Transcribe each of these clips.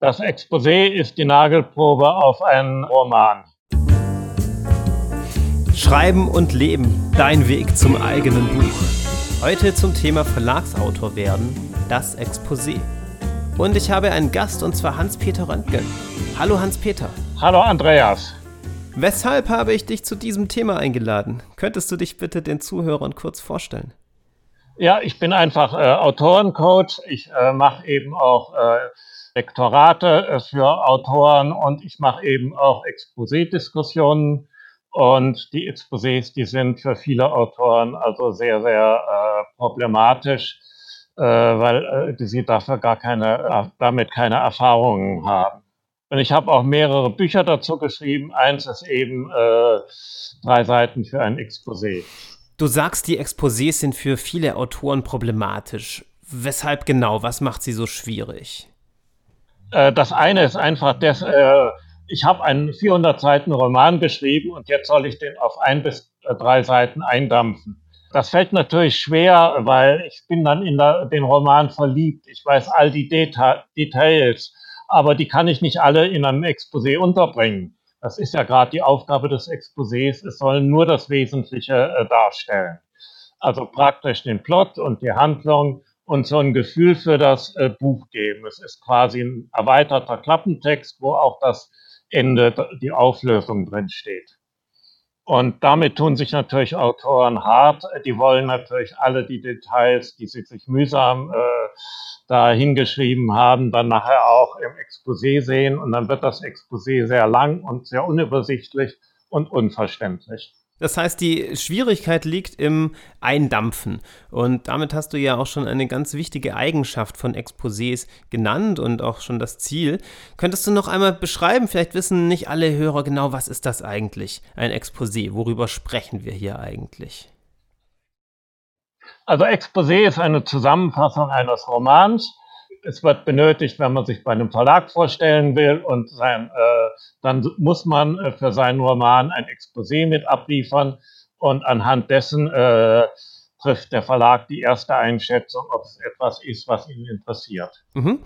Das Exposé ist die Nagelprobe auf einen Roman. Schreiben und Leben, dein Weg zum eigenen Buch. Heute zum Thema Verlagsautor werden, das Exposé. Und ich habe einen Gast und zwar Hans-Peter Röntgen. Hallo Hans-Peter. Hallo Andreas. Weshalb habe ich dich zu diesem Thema eingeladen? Könntest du dich bitte den Zuhörern kurz vorstellen? Ja, ich bin einfach äh, Autorencoach. Ich äh, mache eben auch äh, Lektorate äh, für Autoren und ich mache eben auch Exposé-Diskussionen. Und die Exposés, die sind für viele Autoren also sehr, sehr äh, problematisch, äh, weil äh, sie dafür gar keine, damit keine Erfahrungen haben. Und ich habe auch mehrere Bücher dazu geschrieben. Eins ist eben äh, drei Seiten für ein Exposé. Du sagst, die Exposés sind für viele Autoren problematisch. Weshalb genau? Was macht sie so schwierig? Äh, das eine ist einfach, dass, äh, ich habe einen 400 Seiten Roman geschrieben und jetzt soll ich den auf ein bis drei Seiten eindampfen. Das fällt natürlich schwer, weil ich bin dann in der, den Roman verliebt. Ich weiß all die Deta Details, aber die kann ich nicht alle in einem Exposé unterbringen. Das ist ja gerade die Aufgabe des Exposés. Es soll nur das Wesentliche äh, darstellen. Also praktisch den Plot und die Handlung und so ein Gefühl für das äh, Buch geben. Es ist quasi ein erweiterter Klappentext, wo auch das Ende, die Auflösung drin steht. Und damit tun sich natürlich Autoren hart. Die wollen natürlich alle die Details, die sie sich mühsam äh, da hingeschrieben haben, dann nachher auch im Exposé sehen. Und dann wird das Exposé sehr lang und sehr unübersichtlich und unverständlich. Das heißt, die Schwierigkeit liegt im Eindampfen. Und damit hast du ja auch schon eine ganz wichtige Eigenschaft von Exposés genannt und auch schon das Ziel. Könntest du noch einmal beschreiben? Vielleicht wissen nicht alle Hörer genau, was ist das eigentlich, ein Exposé? Worüber sprechen wir hier eigentlich? Also Exposé ist eine Zusammenfassung eines Romans es wird benötigt, wenn man sich bei einem Verlag vorstellen will und sein, äh, dann muss man äh, für seinen Roman ein Exposé mit abliefern und anhand dessen äh, trifft der Verlag die erste Einschätzung, ob es etwas ist, was ihn interessiert. Mhm.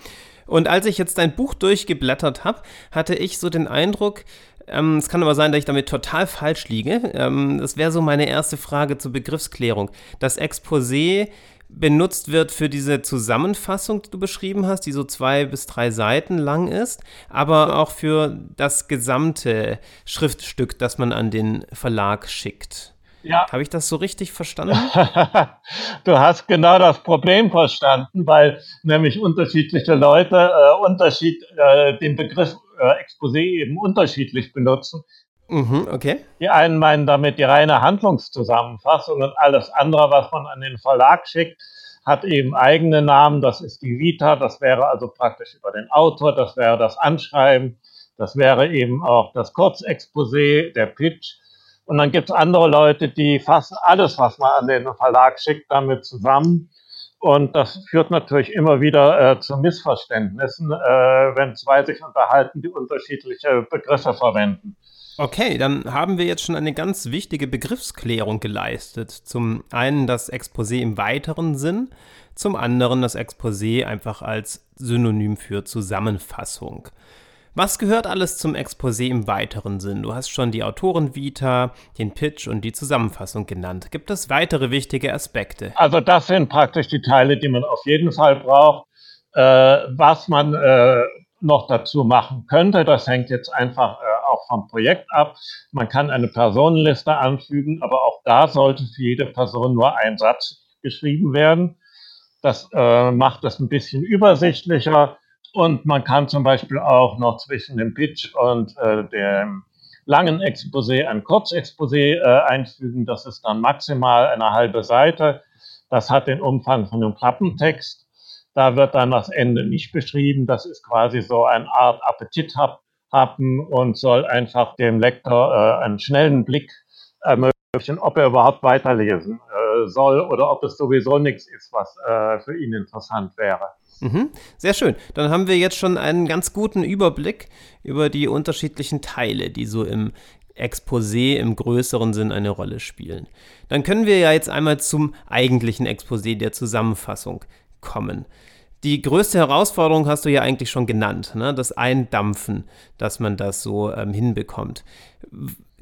Und als ich jetzt dein Buch durchgeblättert habe, hatte ich so den Eindruck, ähm, es kann aber sein, dass ich damit total falsch liege. Ähm, das wäre so meine erste Frage zur Begriffsklärung. Das Exposé benutzt wird für diese Zusammenfassung, die du beschrieben hast, die so zwei bis drei Seiten lang ist, aber auch für das gesamte Schriftstück, das man an den Verlag schickt. Ja. Habe ich das so richtig verstanden? du hast genau das Problem verstanden, weil nämlich unterschiedliche Leute äh, Unterschied, äh, den Begriff äh, Exposé eben unterschiedlich benutzen. Mhm, okay. Die einen meinen damit die reine Handlungszusammenfassung und alles andere, was man an den Verlag schickt, hat eben eigene Namen. Das ist die Vita, das wäre also praktisch über den Autor, das wäre das Anschreiben, das wäre eben auch das Kurzexposé, der Pitch. Und dann gibt es andere Leute, die fassen alles, was man an den Verlag schickt, damit zusammen. Und das führt natürlich immer wieder äh, zu Missverständnissen, äh, wenn zwei sich unterhalten, die unterschiedliche Begriffe verwenden. Okay, dann haben wir jetzt schon eine ganz wichtige Begriffsklärung geleistet. Zum einen das Exposé im weiteren Sinn, zum anderen das Exposé einfach als Synonym für Zusammenfassung. Was gehört alles zum Exposé im weiteren Sinn? Du hast schon die Autorenvita, den Pitch und die Zusammenfassung genannt. Gibt es weitere wichtige Aspekte? Also das sind praktisch die Teile, die man auf jeden Fall braucht. Äh, was man äh, noch dazu machen könnte, das hängt jetzt einfach äh, auch vom Projekt ab. Man kann eine Personenliste anfügen, aber auch da sollte für jede Person nur ein Satz geschrieben werden. Das äh, macht es ein bisschen übersichtlicher und man kann zum Beispiel auch noch zwischen dem Pitch und äh, dem langen Exposé ein Kurzexposé äh, einfügen. Das ist dann maximal eine halbe Seite. Das hat den Umfang von einem Klappentext. Da wird dann das Ende nicht beschrieben. Das ist quasi so eine Art Appetit haben und soll einfach dem Lektor äh, einen schnellen Blick ermöglichen, ob er überhaupt weiterlesen äh, soll oder ob es sowieso nichts ist, was äh, für ihn interessant wäre. Mhm, sehr schön. Dann haben wir jetzt schon einen ganz guten Überblick über die unterschiedlichen Teile, die so im Exposé im größeren Sinn eine Rolle spielen. Dann können wir ja jetzt einmal zum eigentlichen Exposé der Zusammenfassung kommen. Die größte Herausforderung hast du ja eigentlich schon genannt, ne? das Eindampfen, dass man das so ähm, hinbekommt.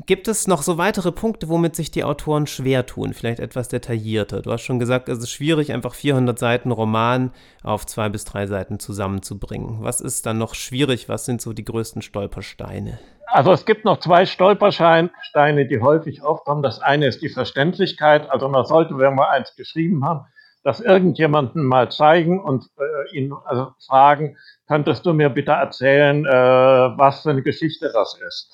Gibt es noch so weitere Punkte, womit sich die Autoren schwer tun? Vielleicht etwas detaillierter. Du hast schon gesagt, es ist schwierig, einfach 400 Seiten Roman auf zwei bis drei Seiten zusammenzubringen. Was ist dann noch schwierig? Was sind so die größten Stolpersteine? Also es gibt noch zwei Stolpersteine, die häufig aufkommen. Das eine ist die Verständlichkeit. Also man sollte, wenn wir eins geschrieben haben, das irgendjemandem mal zeigen und äh, ihn also fragen, könntest du mir bitte erzählen, äh, was für eine Geschichte das ist?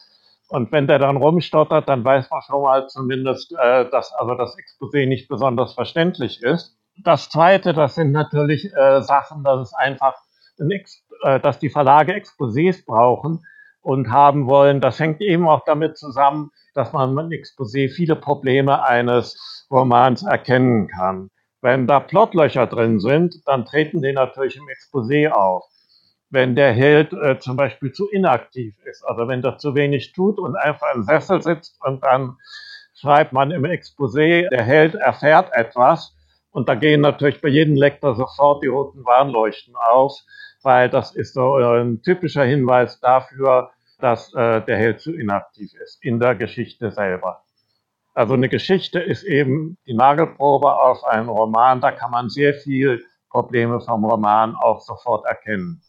Und wenn der dann rumstottert, dann weiß man schon mal zumindest, äh, dass also das Exposé nicht besonders verständlich ist. Das Zweite, das sind natürlich äh, Sachen, dass es einfach, äh, dass die Verlage Exposés brauchen und haben wollen. Das hängt eben auch damit zusammen, dass man mit Exposé viele Probleme eines Romans erkennen kann. Wenn da Plotlöcher drin sind, dann treten die natürlich im Exposé auf wenn der Held äh, zum Beispiel zu inaktiv ist, also wenn er zu wenig tut und einfach im Sessel sitzt und dann schreibt man im Exposé, der Held erfährt etwas und da gehen natürlich bei jedem Lektor sofort die roten Warnleuchten auf, weil das ist so äh, ein typischer Hinweis dafür, dass äh, der Held zu inaktiv ist in der Geschichte selber. Also eine Geschichte ist eben die Nagelprobe auf einen Roman, da kann man sehr viel Probleme vom Roman auch sofort erkennen.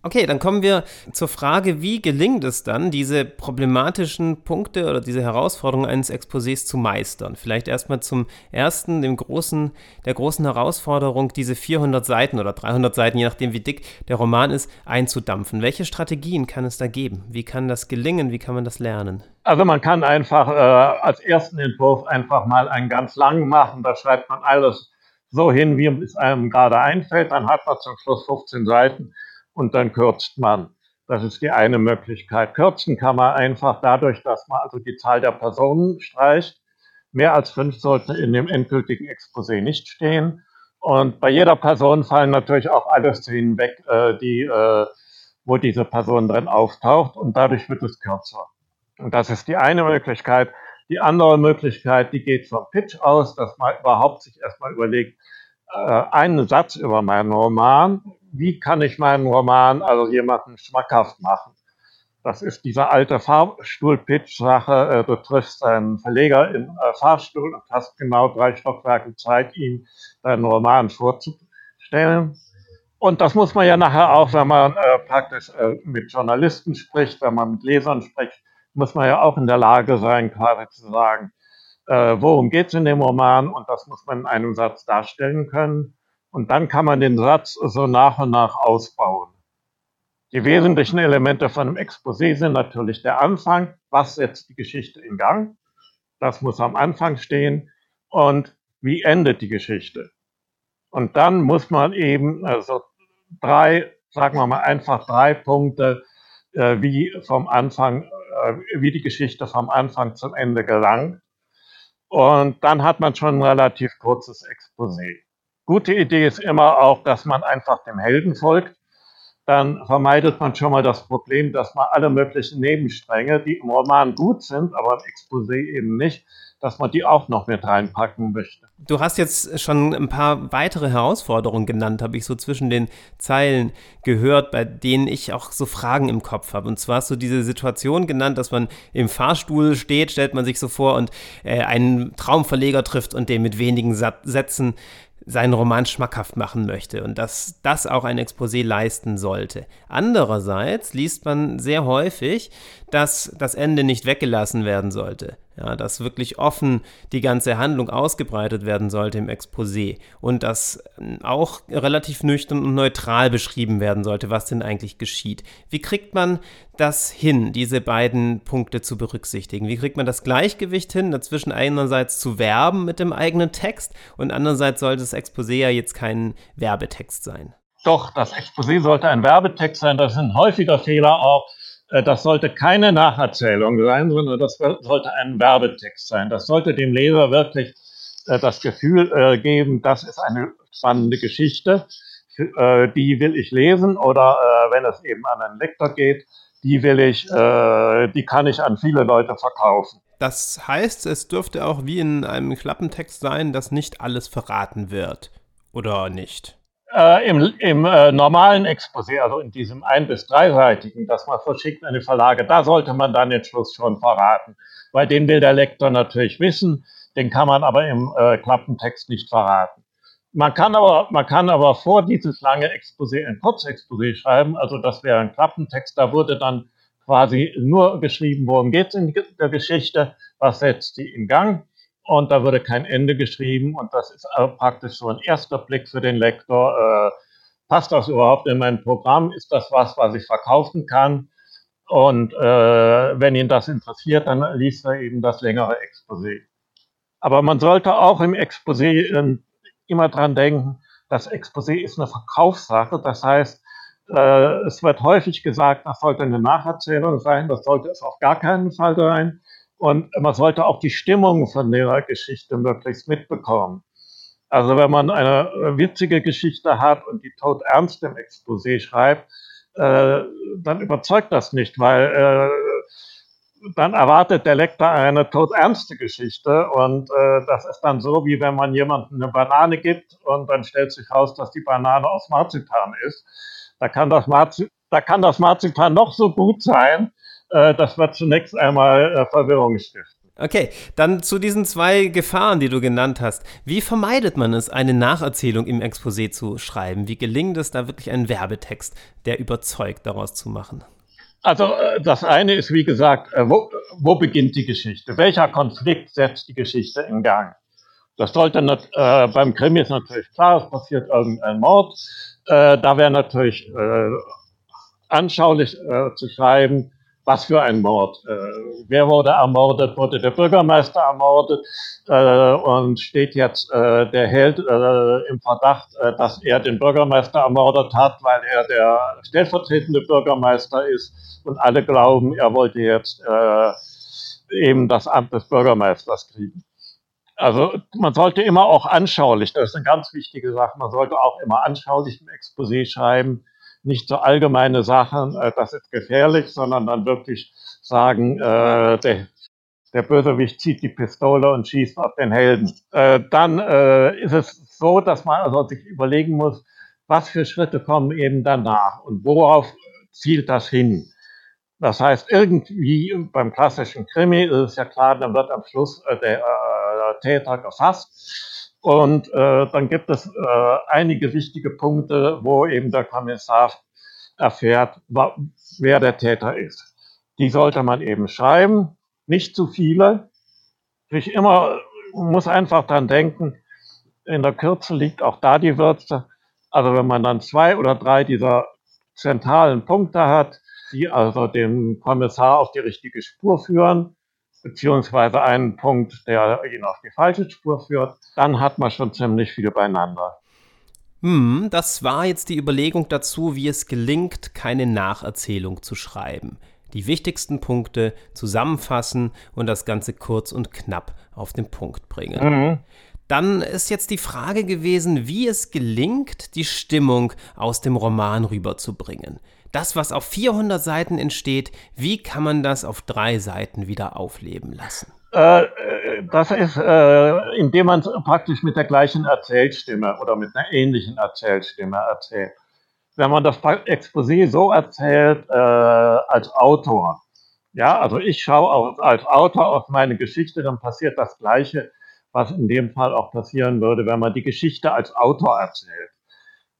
Okay, dann kommen wir zur Frage, wie gelingt es dann, diese problematischen Punkte oder diese Herausforderungen eines Exposés zu meistern? Vielleicht erstmal zum ersten, dem großen, der großen Herausforderung, diese 400 Seiten oder 300 Seiten, je nachdem wie dick der Roman ist, einzudampfen. Welche Strategien kann es da geben? Wie kann das gelingen? Wie kann man das lernen? Also man kann einfach äh, als ersten Entwurf einfach mal einen ganz langen machen. Da schreibt man alles so hin, wie es einem gerade einfällt. Dann hat man zum Schluss 15 Seiten und dann kürzt man. Das ist die eine Möglichkeit. Kürzen kann man einfach dadurch, dass man also die Zahl der Personen streicht. Mehr als fünf sollten in dem endgültigen Exposé nicht stehen. Und bei jeder Person fallen natürlich auch alle Szenen weg, äh, die, äh, wo diese Person drin auftaucht. Und dadurch wird es kürzer. Und das ist die eine Möglichkeit. Die andere Möglichkeit, die geht vom Pitch aus, dass man überhaupt sich erstmal überlegt, äh, einen Satz über meinen Roman, wie kann ich meinen Roman also jemandem schmackhaft machen? Das ist diese alte Fahrstuhl-Pitch-Sache. Äh, du triffst einen Verleger im äh, Fahrstuhl und hast genau drei Stockwerke Zeit, ihm deinen Roman vorzustellen. Und das muss man ja nachher auch, wenn man äh, praktisch äh, mit Journalisten spricht, wenn man mit Lesern spricht, muss man ja auch in der Lage sein, quasi zu sagen, äh, worum geht es in dem Roman und das muss man in einem Satz darstellen können. Und dann kann man den Satz so nach und nach ausbauen. Die wesentlichen Elemente von einem Exposé sind natürlich der Anfang, was setzt die Geschichte in Gang, das muss am Anfang stehen und wie endet die Geschichte. Und dann muss man eben also drei, sagen wir mal einfach drei Punkte, äh, wie vom Anfang, äh, wie die Geschichte vom Anfang zum Ende gelangt. Und dann hat man schon ein relativ kurzes Exposé. Gute Idee ist immer auch, dass man einfach dem Helden folgt. Dann vermeidet man schon mal das Problem, dass man alle möglichen Nebenstränge, die im Roman gut sind, aber im Exposé eben nicht, dass man die auch noch mit reinpacken möchte. Du hast jetzt schon ein paar weitere Herausforderungen genannt, habe ich so zwischen den Zeilen gehört, bei denen ich auch so Fragen im Kopf habe. Und zwar hast du diese Situation genannt, dass man im Fahrstuhl steht, stellt man sich so vor und äh, einen Traumverleger trifft und den mit wenigen Sätzen seinen Roman schmackhaft machen möchte und dass das auch ein Exposé leisten sollte. Andererseits liest man sehr häufig, dass das Ende nicht weggelassen werden sollte. Ja, dass wirklich offen die ganze Handlung ausgebreitet werden sollte im Exposé und dass auch relativ nüchtern und neutral beschrieben werden sollte, was denn eigentlich geschieht. Wie kriegt man das hin, diese beiden Punkte zu berücksichtigen? Wie kriegt man das Gleichgewicht hin, dazwischen einerseits zu werben mit dem eigenen Text und andererseits sollte das Exposé ja jetzt kein Werbetext sein? Doch, das Exposé sollte ein Werbetext sein. Das ist ein häufiger Fehler auch das sollte keine Nacherzählung sein, sondern das sollte ein Werbetext sein. Das sollte dem Leser wirklich äh, das Gefühl äh, geben, das ist eine spannende Geschichte, die will ich lesen oder wenn es eben an einen Lektor geht, die will ich, die kann ich an viele Leute verkaufen. Das heißt, es dürfte auch wie in einem Klappentext sein, dass nicht alles verraten wird, oder nicht? Äh, Im, im äh, normalen Exposé, also in diesem ein- bis dreiseitigen, das man verschickt an die Verlage, da sollte man dann den Schluss schon verraten, weil den will der Lektor natürlich wissen, den kann man aber im äh, Klappentext nicht verraten. Man kann aber, man kann aber vor dieses lange Exposé ein Kurzexposé schreiben, also das wäre ein Klappentext, da wurde dann quasi nur geschrieben, worum geht es in der Geschichte, was setzt sie in Gang und da würde kein Ende geschrieben und das ist praktisch so ein erster Blick für den Lektor. Äh, passt das überhaupt in mein Programm? Ist das was, was ich verkaufen kann? Und äh, wenn ihn das interessiert, dann liest er eben das längere Exposé. Aber man sollte auch im Exposé äh, immer dran denken, das Exposé ist eine Verkaufssache. Das heißt, äh, es wird häufig gesagt, das sollte eine Nacherzählung sein. Das sollte es auf gar keinen Fall sein. Und man sollte auch die Stimmung von der Geschichte möglichst mitbekommen. Also wenn man eine witzige Geschichte hat und die tot ernst im Exposé schreibt, äh, dann überzeugt das nicht, weil äh, dann erwartet der Lektor eine todernste Geschichte und äh, das ist dann so, wie wenn man jemandem eine Banane gibt und dann stellt sich raus, dass die Banane aus Marzipan ist. Da kann das, Marzi da kann das Marzipan noch so gut sein, äh, das wird zunächst einmal äh, Verwirrung stiften. Okay, dann zu diesen zwei Gefahren, die du genannt hast. Wie vermeidet man es, eine Nacherzählung im Exposé zu schreiben? Wie gelingt es, da wirklich einen Werbetext, der überzeugt, daraus zu machen? Also äh, das eine ist, wie gesagt, wo, wo beginnt die Geschichte? Welcher Konflikt setzt die Geschichte in Gang? Das sollte äh, beim Krimi ist natürlich klar, es passiert irgendein Mord. Äh, da wäre natürlich äh, anschaulich äh, zu schreiben, was für ein Mord. Äh, wer wurde ermordet? Wurde der Bürgermeister ermordet? Äh, und steht jetzt äh, der Held äh, im Verdacht, äh, dass er den Bürgermeister ermordet hat, weil er der stellvertretende Bürgermeister ist und alle glauben, er wollte jetzt äh, eben das Amt des Bürgermeisters kriegen. Also man sollte immer auch anschaulich, das ist eine ganz wichtige Sache, man sollte auch immer anschaulich im Exposé schreiben, nicht so allgemeine Sachen, äh, das ist gefährlich, sondern dann wirklich sagen, äh, der, der Bösewicht zieht die Pistole und schießt auf den Helden. Äh, dann äh, ist es so, dass man also sich überlegen muss, was für Schritte kommen eben danach und worauf zielt das hin. Das heißt, irgendwie beim klassischen Krimi ist es ja klar, dann wird am Schluss äh, der äh, Täter gefasst und äh, dann gibt es äh, einige wichtige Punkte, wo eben der Kommissar erfährt, wer der Täter ist. Die sollte man eben schreiben, nicht zu viele. Ich immer muss einfach dran denken, in der Kürze liegt auch da die Würze. Also wenn man dann zwei oder drei dieser zentralen Punkte hat, die also den Kommissar auf die richtige Spur führen, beziehungsweise einen Punkt, der ihn auf die falsche Spur führt, dann hat man schon ziemlich viel beieinander. Hm, das war jetzt die Überlegung dazu, wie es gelingt, keine Nacherzählung zu schreiben. Die wichtigsten Punkte zusammenfassen und das Ganze kurz und knapp auf den Punkt bringen. Mhm. Dann ist jetzt die Frage gewesen, wie es gelingt, die Stimmung aus dem Roman rüberzubringen. Das, was auf 400 Seiten entsteht, wie kann man das auf drei Seiten wieder aufleben lassen? Äh, äh das ist, äh, indem man praktisch mit der gleichen Erzählstimme oder mit einer ähnlichen Erzählstimme erzählt. Wenn man das Exposé so erzählt äh, als Autor, ja, also ich schaue als Autor auf meine Geschichte, dann passiert das Gleiche, was in dem Fall auch passieren würde, wenn man die Geschichte als Autor erzählt.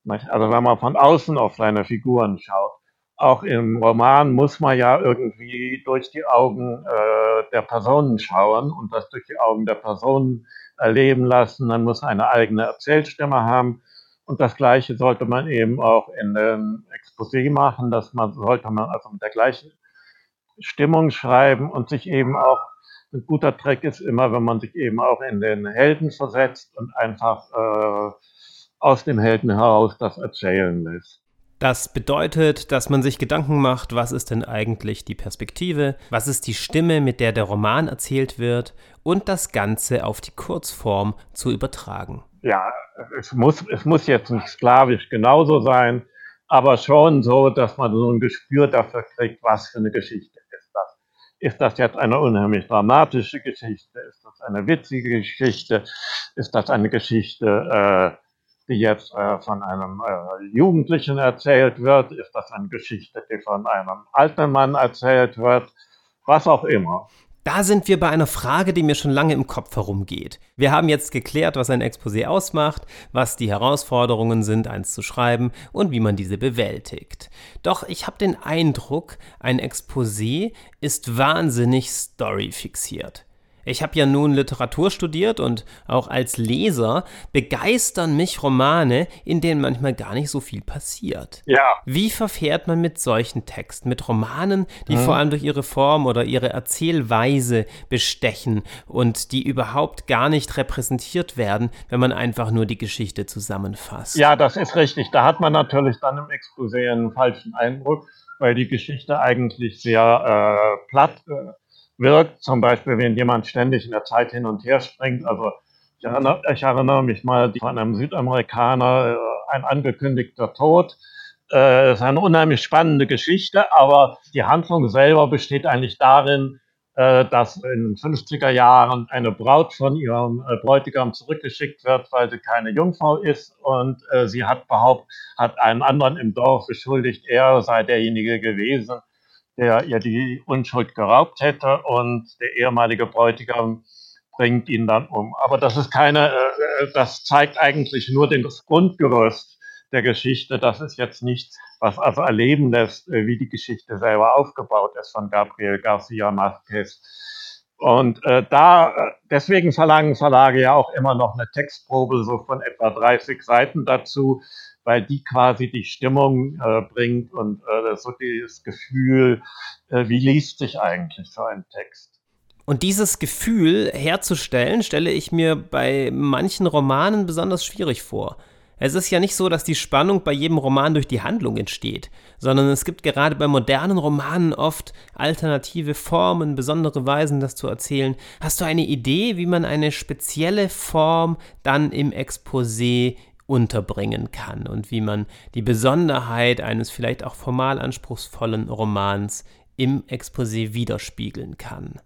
Also wenn man von außen auf seine Figuren schaut. Auch im Roman muss man ja irgendwie durch die Augen äh, der Personen schauen und das durch die Augen der Personen erleben lassen. Man muss eine eigene Erzählstimme haben. Und das Gleiche sollte man eben auch in dem Exposé machen, dass man, sollte man also mit der gleichen Stimmung schreiben und sich eben auch, ein guter Trick ist immer, wenn man sich eben auch in den Helden versetzt und einfach äh, aus dem Helden heraus das erzählen lässt. Das bedeutet, dass man sich Gedanken macht, was ist denn eigentlich die Perspektive, was ist die Stimme, mit der der Roman erzählt wird und das Ganze auf die Kurzform zu übertragen. Ja, es muss, es muss jetzt nicht sklavisch genauso sein, aber schon so, dass man so ein Gespür dafür kriegt, was für eine Geschichte ist das. Jetzt eine unheimlich dramatische Geschichte? Ist das eine witzige Geschichte? Ist das eine Geschichte, äh, die jetzt äh, von einem äh, Jugendlichen erzählt wird? Ist das eine Geschichte, die von einem alten Mann erzählt wird? Was auch immer. Da sind wir bei einer Frage, die mir schon lange im Kopf herumgeht. Wir haben jetzt geklärt, was ein Exposé ausmacht, was die Herausforderungen sind, eins zu schreiben und wie man diese bewältigt. Doch ich habe den Eindruck, ein Exposé ist wahnsinnig storyfixiert. Ich habe ja nun Literatur studiert und auch als Leser begeistern mich Romane, in denen manchmal gar nicht so viel passiert. Ja. Wie verfährt man mit solchen Texten, mit Romanen, die mhm. vor allem durch ihre Form oder ihre Erzählweise bestechen und die überhaupt gar nicht repräsentiert werden, wenn man einfach nur die Geschichte zusammenfasst? Ja, das ist richtig. Da hat man natürlich dann im Exposé einen falschen Eindruck, weil die Geschichte eigentlich sehr äh, platt äh, wirkt. Zum Beispiel, wenn jemand ständig in der Zeit hin und her springt. Also ich erinnere, ich erinnere mich mal von einem Südamerikaner, äh, ein angekündigter Tod. Äh, ist eine unheimlich spannende Geschichte, aber die Handlung selber besteht eigentlich darin, äh, dass in den 50er Jahren eine Braut von ihrem äh, Bräutigam zurückgeschickt wird, weil sie keine Jungfrau ist und sie hat behauptet, hat einen anderen im Dorf beschuldigt, er sei derjenige gewesen, der ihr die Unschuld geraubt hätte und der ehemalige Bräutigam bringt ihn dann um. Aber das ist keine, äh, das zeigt eigentlich nur das Grundgerüst der Geschichte. Das ist jetzt nichts, was also erleben lässt, äh, wie die Geschichte selber aufgebaut ist von Gabriel Garcia Marquez. Und äh, da, äh, deswegen verlangen Verlage ja auch immer noch eine Textprobe so von etwa 30 Seiten dazu, weil die quasi die Stimmung äh, bringt und äh, so das Gefühl, äh, wie liest sich eigentlich so ein Text. Und dieses Gefühl herzustellen, stelle ich mir bei manchen Romanen besonders schwierig vor. Es ist ja nicht so, dass die Spannung bei jedem Roman durch die Handlung entsteht, sondern es gibt gerade bei modernen Romanen oft alternative Formen, besondere Weisen, das zu erzählen. Hast du eine Idee, wie man eine spezielle Form dann im Exposé unterbringen kann und wie man die Besonderheit eines vielleicht auch formal anspruchsvollen Romans im Exposé widerspiegeln kann.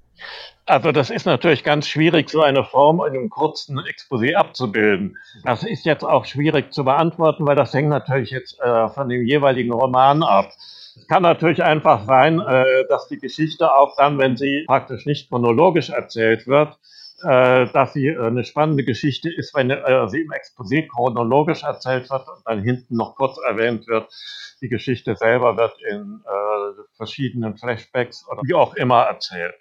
Also das ist natürlich ganz schwierig, so eine Form in einem kurzen Exposé abzubilden. Das ist jetzt auch schwierig zu beantworten, weil das hängt natürlich jetzt äh, von dem jeweiligen Roman ab. Es kann natürlich einfach sein, äh, dass die Geschichte auch dann, wenn sie praktisch nicht chronologisch erzählt wird, äh, dass sie äh, eine spannende Geschichte ist, wenn äh, sie im Exposé chronologisch erzählt wird und dann hinten noch kurz erwähnt wird. Die Geschichte selber wird in äh, verschiedenen Flashbacks oder wie auch immer erzählt.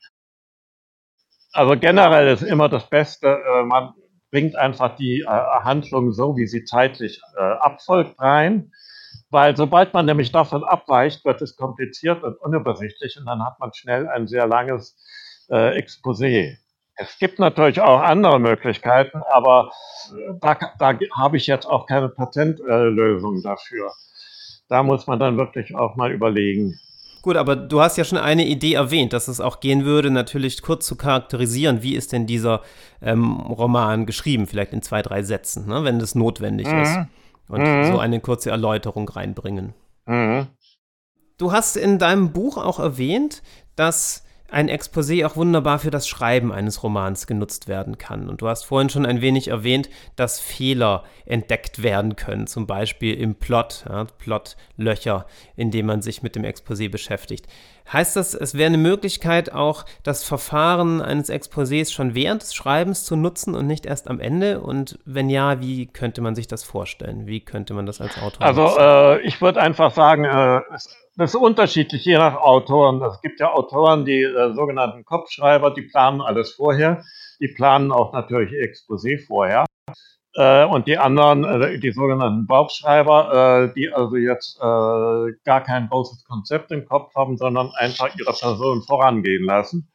Also generell ist immer das Beste, äh, man bringt einfach die äh, Handlung so, wie sie zeitlich abfolgt, rein. Weil sobald man nämlich davon abweicht, wird es kompliziert und unübersichtlich und dann hat man schnell ein sehr langes Exposé. Es gibt natürlich auch andere Möglichkeiten, aber da, da habe ich jetzt auch keine Patentlösung dafür. Da muss man dann wirklich auch mal überlegen. Gut, aber du hast ja schon eine Idee erwähnt, dass es auch gehen würde, natürlich kurz zu charakterisieren, wie ist denn dieser ähm, Roman geschrieben, vielleicht in zwei, drei Sätzen, ne, wenn das notwendig mhm. ist. Und mhm. so eine kurze Erläuterung reinbringen. Mhm. Du hast in deinem Buch auch erwähnt, dass ein Exposé auch wunderbar für das Schreiben eines Romans genutzt werden kann. Und du hast vorhin schon ein wenig erwähnt, dass Fehler entdeckt werden können, zum Beispiel im Plot, ja, Plotlöcher, indem man sich mit dem Exposé beschäftigt. Heißt das, es wäre eine Möglichkeit, auch das Verfahren eines Exposés schon während des Schreibens zu nutzen und nicht erst am Ende? Und wenn ja, wie könnte man sich das vorstellen? Wie könnte man das als Autor Also äh, ich würde einfach sagen, äh, das ist unterschiedlich, je nach Autoren. Es gibt ja Autoren, die äh, sogenannten Kopfschreiber, die planen alles vorher. Die planen auch natürlich Exposé vorher. Äh, und die anderen, äh, die sogenannten Bauchschreiber, äh, die also jetzt äh, gar kein großes Konzept im Kopf haben, sondern einfach ihre Person vorangehen lassen.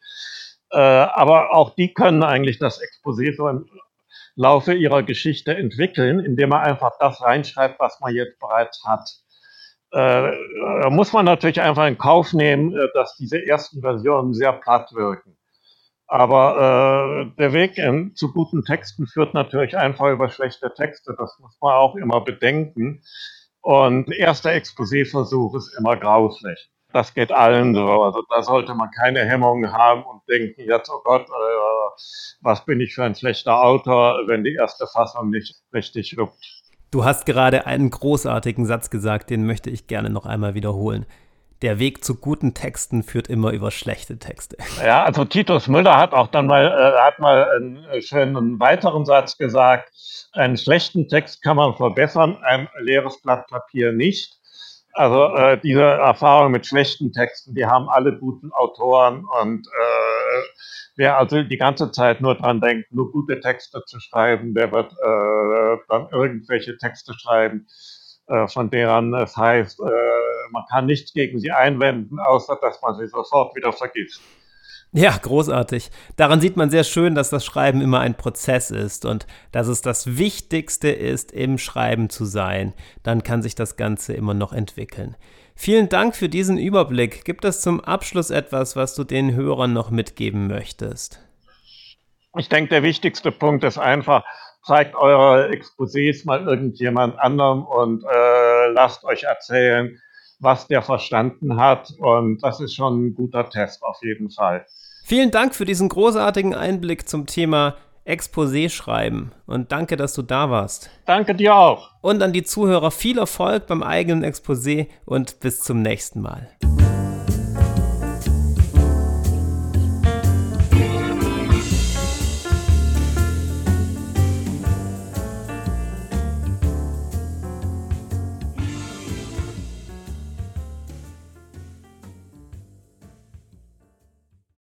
Äh, aber auch die können eigentlich das Exposé so im Laufe ihrer Geschichte entwickeln, indem man einfach das reinschreibt, was man jetzt bereits hat. Äh, da muss man natürlich einfach in Kauf nehmen, dass diese ersten Versionen sehr platt wirken. Aber äh, der Weg in, zu guten Texten führt natürlich einfach über schlechte Texte. Das muss man auch immer bedenken. Und erster Exposé-Versuch ist immer grauslich. Das geht allen so. Also da sollte man keine Hemmungen haben und denken, jetzt, oh Gott, äh, was bin ich für ein schlechter Autor, wenn die erste Fassung nicht richtig ruppt. Du hast gerade einen großartigen Satz gesagt, den möchte ich gerne noch einmal wiederholen. Der Weg zu guten Texten führt immer über schlechte Texte. Ja, also Titus Müller hat auch dann mal, äh, hat mal einen äh, schönen weiteren Satz gesagt. Einen schlechten Text kann man verbessern, ein leeres Blatt Papier nicht. Also äh, diese Erfahrung mit schlechten Texten, die haben alle guten Autoren und äh, wer also die ganze Zeit nur dran denkt, nur gute Texte zu schreiben, der wird äh, dann irgendwelche Texte schreiben, äh, von deren es heißt, man kann nichts gegen sie einwenden, außer dass man sie sofort wieder vergisst. Ja, großartig. Daran sieht man sehr schön, dass das Schreiben immer ein Prozess ist und dass es das Wichtigste ist, im Schreiben zu sein. Dann kann sich das Ganze immer noch entwickeln. Vielen Dank für diesen Überblick. Gibt es zum Abschluss etwas, was du den Hörern noch mitgeben möchtest? Ich denke, der wichtigste Punkt ist einfach, zeigt eure Exposés mal irgendjemand anderem und äh, lasst euch erzählen, was der verstanden hat. Und das ist schon ein guter Test auf jeden Fall. Vielen Dank für diesen großartigen Einblick zum Thema Exposé schreiben und danke, dass du da warst. Danke dir auch. Und an die Zuhörer viel Erfolg beim eigenen Exposé und bis zum nächsten Mal.